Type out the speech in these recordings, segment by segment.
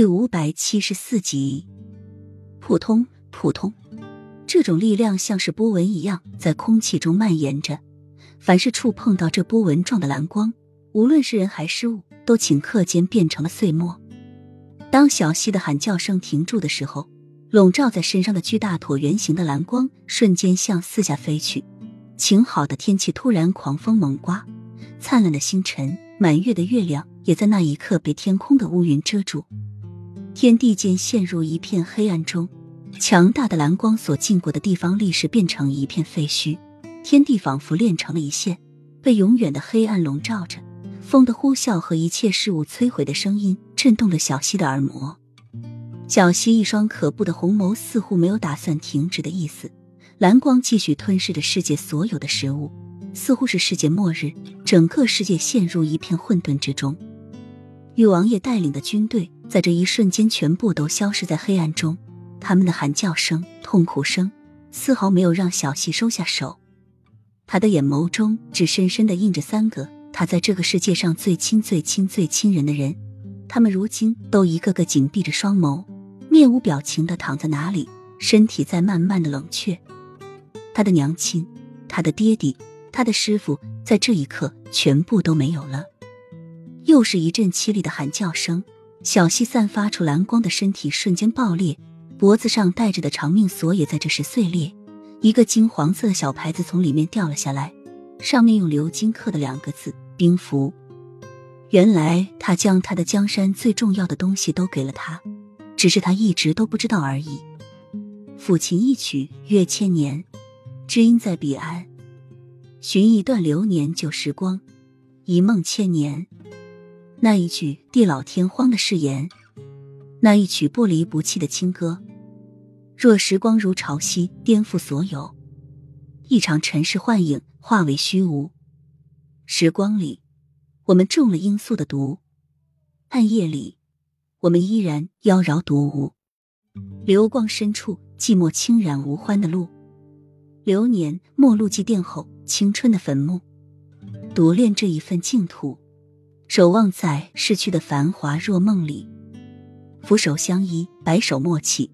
第五百七十四集，扑通扑通，这种力量像是波纹一样在空气中蔓延着。凡是触碰到这波纹状的蓝光，无论是人还是物，都顷刻间变成了碎末。当小溪的喊叫声停住的时候，笼罩在身上的巨大椭圆形的蓝光瞬间向四下飞去。晴好的天气突然狂风猛刮，灿烂的星辰、满月的月亮也在那一刻被天空的乌云遮住。天地间陷入一片黑暗中，强大的蓝光所经过的地方，立时变成一片废墟。天地仿佛连成了一线，被永远的黑暗笼罩着。风的呼啸和一切事物摧毁的声音，震动了小溪的耳膜。小溪一双可怖的红眸似乎没有打算停止的意思，蓝光继续吞噬着世界所有的食物，似乎是世界末日，整个世界陷入一片混沌之中。玉王爷带领的军队在这一瞬间全部都消失在黑暗中，他们的喊叫声、痛苦声丝毫没有让小溪收下手。他的眼眸中只深深的印着三个他在这个世界上最亲、最亲、最亲人的人，他们如今都一个个紧闭着双眸，面无表情的躺在哪里，身体在慢慢的冷却。他的娘亲、他的爹地、他的师傅，在这一刻全部都没有了。又是一阵凄厉的喊叫声，小溪散发出蓝光的身体瞬间爆裂，脖子上戴着的长命锁也在这时碎裂，一个金黄色的小牌子从里面掉了下来，上面用鎏金刻的两个字“兵符”。原来他将他的江山最重要的东西都给了他，只是他一直都不知道而已。抚琴一曲越千年，知音在彼岸，寻一段流年旧时光，一梦千年。那一句地老天荒的誓言，那一曲不离不弃的清歌。若时光如潮汐，颠覆所有，一场尘世幻影化为虚无。时光里，我们中了罂粟的毒；暗夜里，我们依然妖娆独舞。流光深处，寂寞轻染无欢的路。流年陌路祭奠后，青春的坟墓。独恋这一份净土。守望在逝去的繁华若梦里，俯首相依，白首默契。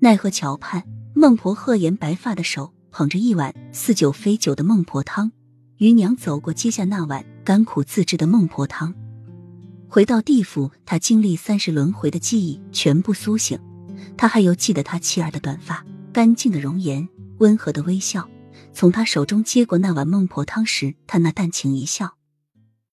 奈何桥畔，孟婆鹤颜白发的手捧着一碗似酒非酒的孟婆汤。余娘走过，接下那碗甘苦自制的孟婆汤。回到地府，他经历三世轮回的记忆全部苏醒。他还有记得他妻儿的短发、干净的容颜、温和的微笑。从他手中接过那碗孟婆汤时，他那淡情一笑。